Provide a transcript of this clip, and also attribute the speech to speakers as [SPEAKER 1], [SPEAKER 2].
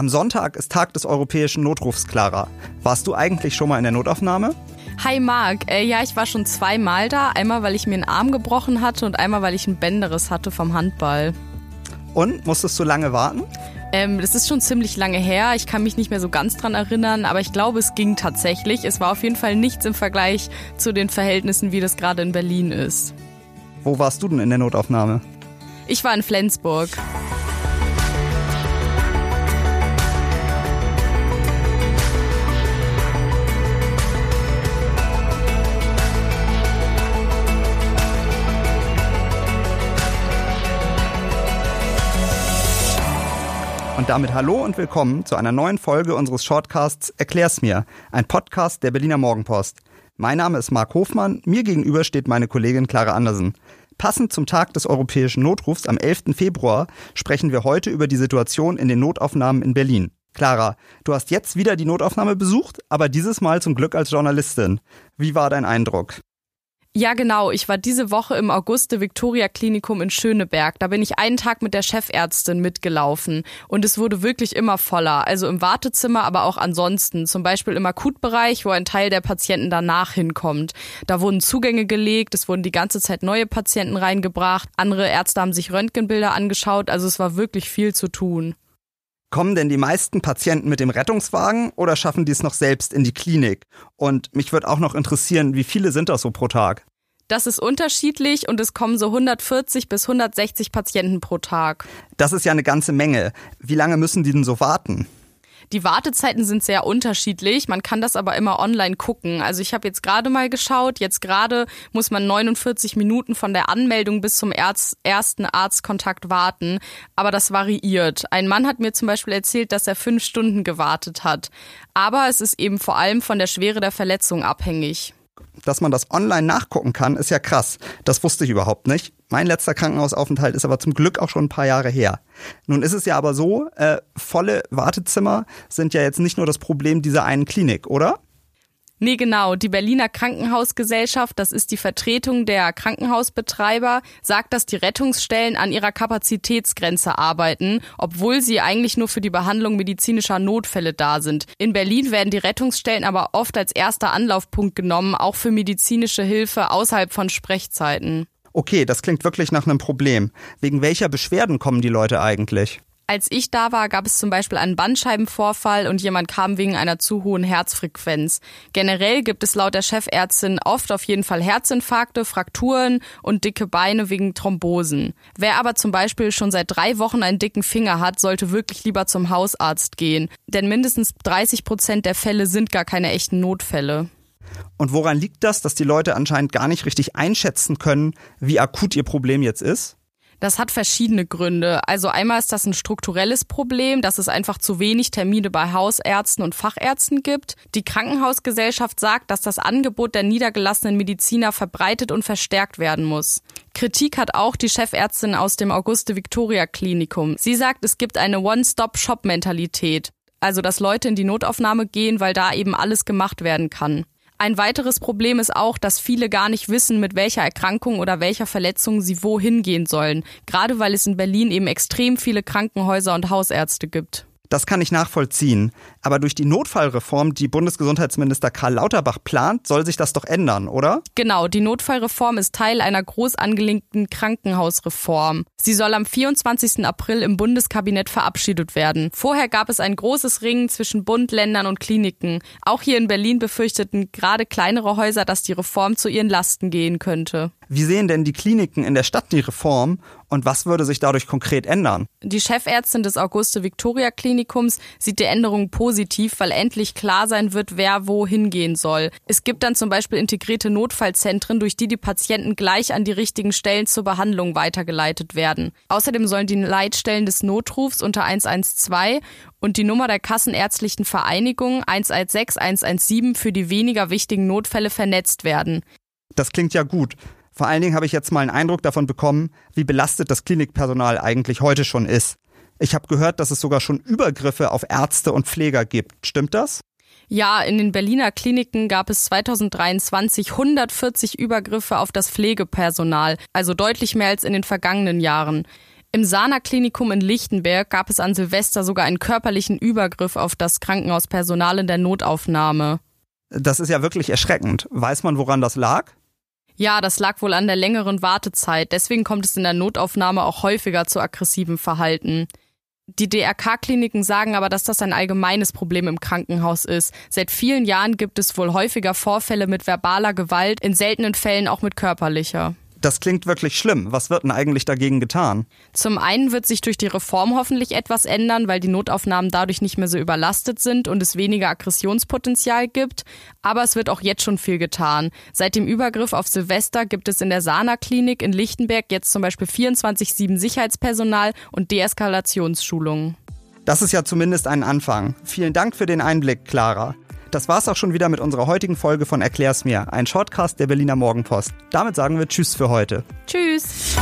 [SPEAKER 1] Am Sonntag ist Tag des europäischen Notrufs, Clara. Warst du eigentlich schon mal in der Notaufnahme?
[SPEAKER 2] Hi Marc, äh, ja, ich war schon zweimal da. Einmal, weil ich mir einen Arm gebrochen hatte und einmal, weil ich ein Bänderriss hatte vom Handball.
[SPEAKER 1] Und musstest du lange warten?
[SPEAKER 2] Ähm, das ist schon ziemlich lange her. Ich kann mich nicht mehr so ganz dran erinnern, aber ich glaube, es ging tatsächlich. Es war auf jeden Fall nichts im Vergleich zu den Verhältnissen, wie das gerade in Berlin ist.
[SPEAKER 1] Wo warst du denn in der Notaufnahme?
[SPEAKER 2] Ich war in Flensburg.
[SPEAKER 1] Damit hallo und willkommen zu einer neuen Folge unseres Shortcasts Erklär's mir, ein Podcast der Berliner Morgenpost. Mein Name ist Marc Hofmann, mir gegenüber steht meine Kollegin Clara Andersen. Passend zum Tag des europäischen Notrufs am 11. Februar sprechen wir heute über die Situation in den Notaufnahmen in Berlin. Clara, du hast jetzt wieder die Notaufnahme besucht, aber dieses Mal zum Glück als Journalistin. Wie war dein Eindruck?
[SPEAKER 2] Ja, genau. Ich war diese Woche im Auguste Victoria Klinikum in Schöneberg. Da bin ich einen Tag mit der Chefärztin mitgelaufen. Und es wurde wirklich immer voller. Also im Wartezimmer, aber auch ansonsten. Zum Beispiel im Akutbereich, wo ein Teil der Patienten danach hinkommt. Da wurden Zugänge gelegt. Es wurden die ganze Zeit neue Patienten reingebracht. Andere Ärzte haben sich Röntgenbilder angeschaut. Also es war wirklich viel zu tun.
[SPEAKER 1] Kommen denn die meisten Patienten mit dem Rettungswagen oder schaffen die es noch selbst in die Klinik? Und mich würde auch noch interessieren, wie viele sind das so pro Tag?
[SPEAKER 2] Das ist unterschiedlich und es kommen so 140 bis 160 Patienten pro Tag.
[SPEAKER 1] Das ist ja eine ganze Menge. Wie lange müssen die denn so warten?
[SPEAKER 2] Die Wartezeiten sind sehr unterschiedlich. Man kann das aber immer online gucken. Also ich habe jetzt gerade mal geschaut. Jetzt gerade muss man 49 Minuten von der Anmeldung bis zum Erz ersten Arztkontakt warten. Aber das variiert. Ein Mann hat mir zum Beispiel erzählt, dass er fünf Stunden gewartet hat. Aber es ist eben vor allem von der Schwere der Verletzung abhängig
[SPEAKER 1] dass man das online nachgucken kann, ist ja krass. Das wusste ich überhaupt nicht. Mein letzter Krankenhausaufenthalt ist aber zum Glück auch schon ein paar Jahre her. Nun ist es ja aber so, äh, volle Wartezimmer sind ja jetzt nicht nur das Problem dieser einen Klinik, oder?
[SPEAKER 2] Nee, genau. Die Berliner Krankenhausgesellschaft, das ist die Vertretung der Krankenhausbetreiber, sagt, dass die Rettungsstellen an ihrer Kapazitätsgrenze arbeiten, obwohl sie eigentlich nur für die Behandlung medizinischer Notfälle da sind. In Berlin werden die Rettungsstellen aber oft als erster Anlaufpunkt genommen, auch für medizinische Hilfe außerhalb von Sprechzeiten.
[SPEAKER 1] Okay, das klingt wirklich nach einem Problem. Wegen welcher Beschwerden kommen die Leute eigentlich?
[SPEAKER 2] Als ich da war, gab es zum Beispiel einen Bandscheibenvorfall und jemand kam wegen einer zu hohen Herzfrequenz. Generell gibt es laut der Chefärztin oft auf jeden Fall Herzinfarkte, Frakturen und dicke Beine wegen Thrombosen. Wer aber zum Beispiel schon seit drei Wochen einen dicken Finger hat, sollte wirklich lieber zum Hausarzt gehen. Denn mindestens 30 Prozent der Fälle sind gar keine echten Notfälle.
[SPEAKER 1] Und woran liegt das, dass die Leute anscheinend gar nicht richtig einschätzen können, wie akut ihr Problem jetzt ist?
[SPEAKER 2] Das hat verschiedene Gründe. Also einmal ist das ein strukturelles Problem, dass es einfach zu wenig Termine bei Hausärzten und Fachärzten gibt. Die Krankenhausgesellschaft sagt, dass das Angebot der niedergelassenen Mediziner verbreitet und verstärkt werden muss. Kritik hat auch die Chefärztin aus dem Auguste Victoria Klinikum. Sie sagt, es gibt eine One-Stop-Shop-Mentalität. Also, dass Leute in die Notaufnahme gehen, weil da eben alles gemacht werden kann. Ein weiteres Problem ist auch, dass viele gar nicht wissen, mit welcher Erkrankung oder welcher Verletzung sie wohin gehen sollen, gerade weil es in Berlin eben extrem viele Krankenhäuser und Hausärzte gibt.
[SPEAKER 1] Das kann ich nachvollziehen. Aber durch die Notfallreform, die Bundesgesundheitsminister Karl Lauterbach plant, soll sich das doch ändern, oder?
[SPEAKER 2] Genau, die Notfallreform ist Teil einer groß angelegten Krankenhausreform. Sie soll am 24. April im Bundeskabinett verabschiedet werden. Vorher gab es ein großes Ringen zwischen Bund, Ländern und Kliniken. Auch hier in Berlin befürchteten gerade kleinere Häuser, dass die Reform zu ihren Lasten gehen könnte.
[SPEAKER 1] Wie sehen denn die Kliniken in der Stadt die Reform und was würde sich dadurch konkret ändern?
[SPEAKER 2] Die Chefärztin des Auguste Victoria Klinikums sieht die Änderungen positiv, weil endlich klar sein wird, wer wo hingehen soll. Es gibt dann zum Beispiel integrierte Notfallzentren, durch die die Patienten gleich an die richtigen Stellen zur Behandlung weitergeleitet werden. Außerdem sollen die Leitstellen des Notrufs unter 112 und die Nummer der Kassenärztlichen Vereinigung 116 117 für die weniger wichtigen Notfälle vernetzt werden.
[SPEAKER 1] Das klingt ja gut. Vor allen Dingen habe ich jetzt mal einen Eindruck davon bekommen, wie belastet das Klinikpersonal eigentlich heute schon ist. Ich habe gehört, dass es sogar schon Übergriffe auf Ärzte und Pfleger gibt. Stimmt das?
[SPEAKER 2] Ja, in den Berliner Kliniken gab es 2023 140 Übergriffe auf das Pflegepersonal, also deutlich mehr als in den vergangenen Jahren. Im Sana-Klinikum in Lichtenberg gab es an Silvester sogar einen körperlichen Übergriff auf das Krankenhauspersonal in der Notaufnahme.
[SPEAKER 1] Das ist ja wirklich erschreckend. Weiß man, woran das lag?
[SPEAKER 2] Ja, das lag wohl an der längeren Wartezeit. Deswegen kommt es in der Notaufnahme auch häufiger zu aggressivem Verhalten. Die DRK-Kliniken sagen aber, dass das ein allgemeines Problem im Krankenhaus ist. Seit vielen Jahren gibt es wohl häufiger Vorfälle mit verbaler Gewalt, in seltenen Fällen auch mit körperlicher.
[SPEAKER 1] Das klingt wirklich schlimm. Was wird denn eigentlich dagegen getan?
[SPEAKER 2] Zum einen wird sich durch die Reform hoffentlich etwas ändern, weil die Notaufnahmen dadurch nicht mehr so überlastet sind und es weniger Aggressionspotenzial gibt. Aber es wird auch jetzt schon viel getan. Seit dem Übergriff auf Silvester gibt es in der Sana-Klinik in Lichtenberg jetzt zum Beispiel 24-7 Sicherheitspersonal und Deeskalationsschulungen.
[SPEAKER 1] Das ist ja zumindest ein Anfang. Vielen Dank für den Einblick, Clara. Das war's auch schon wieder mit unserer heutigen Folge von Erklär's mir, ein Shortcast der Berliner Morgenpost. Damit sagen wir Tschüss für heute.
[SPEAKER 2] Tschüss.